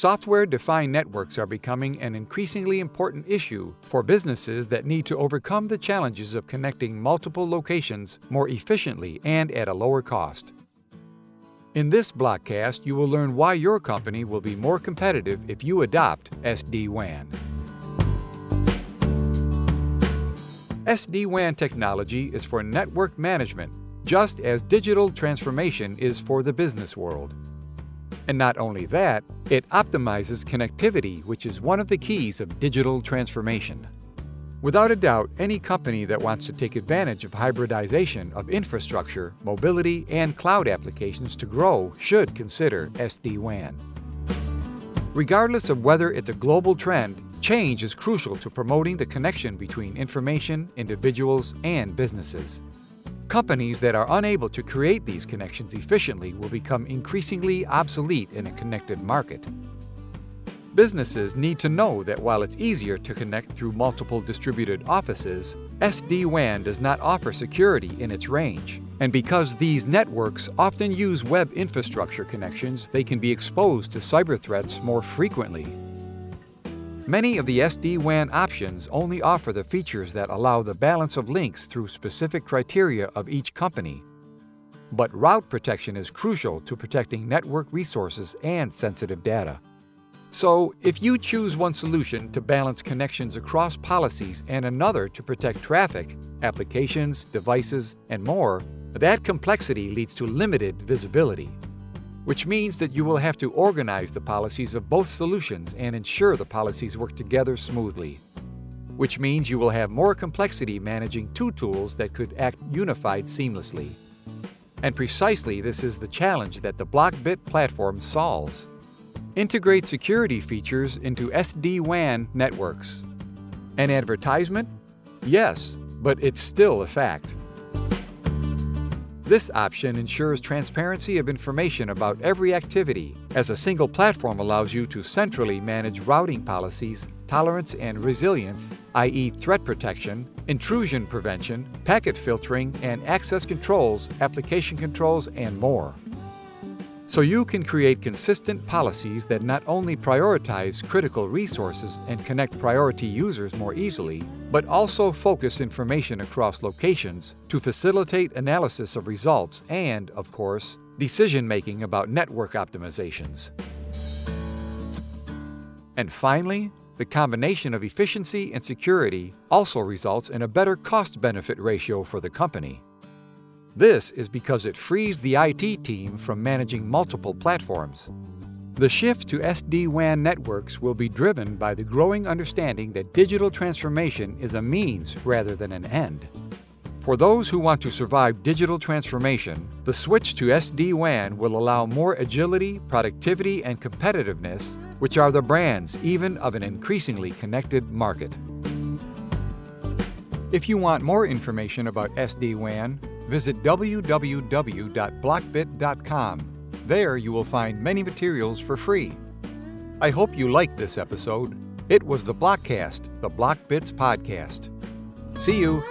Software defined networks are becoming an increasingly important issue for businesses that need to overcome the challenges of connecting multiple locations more efficiently and at a lower cost. In this blockcast, you will learn why your company will be more competitive if you adopt SD WAN. SD WAN technology is for network management, just as digital transformation is for the business world. And not only that, it optimizes connectivity, which is one of the keys of digital transformation. Without a doubt, any company that wants to take advantage of hybridization of infrastructure, mobility, and cloud applications to grow should consider SD WAN. Regardless of whether it's a global trend, change is crucial to promoting the connection between information, individuals, and businesses. Companies that are unable to create these connections efficiently will become increasingly obsolete in a connected market. Businesses need to know that while it's easier to connect through multiple distributed offices, SD WAN does not offer security in its range. And because these networks often use web infrastructure connections, they can be exposed to cyber threats more frequently. Many of the SD-WAN options only offer the features that allow the balance of links through specific criteria of each company. But route protection is crucial to protecting network resources and sensitive data. So, if you choose one solution to balance connections across policies and another to protect traffic, applications, devices, and more, that complexity leads to limited visibility which means that you will have to organize the policies of both solutions and ensure the policies work together smoothly. Which means you will have more complexity managing two tools that could act unified seamlessly. And precisely this is the challenge that the BlockBit platform solves. Integrate security features into SD-WAN networks. An advertisement? Yes, but it's still a fact. This option ensures transparency of information about every activity, as a single platform allows you to centrally manage routing policies, tolerance and resilience, i.e., threat protection, intrusion prevention, packet filtering, and access controls, application controls, and more so you can create consistent policies that not only prioritize critical resources and connect priority users more easily, but also focus information across locations to facilitate analysis of results and, of course, decision making about network optimizations. And finally, the combination of efficiency and security also results in a better cost benefit ratio for the company. This is because it frees the IT team from managing multiple platforms. The shift to SD WAN networks will be driven by the growing understanding that digital transformation is a means rather than an end. For those who want to survive digital transformation, the switch to SD WAN will allow more agility, productivity, and competitiveness, which are the brands even of an increasingly connected market. If you want more information about SD WAN, visit www.blockbit.com. There you will find many materials for free. I hope you liked this episode. It was the Blockcast, the Blockbits podcast. See you.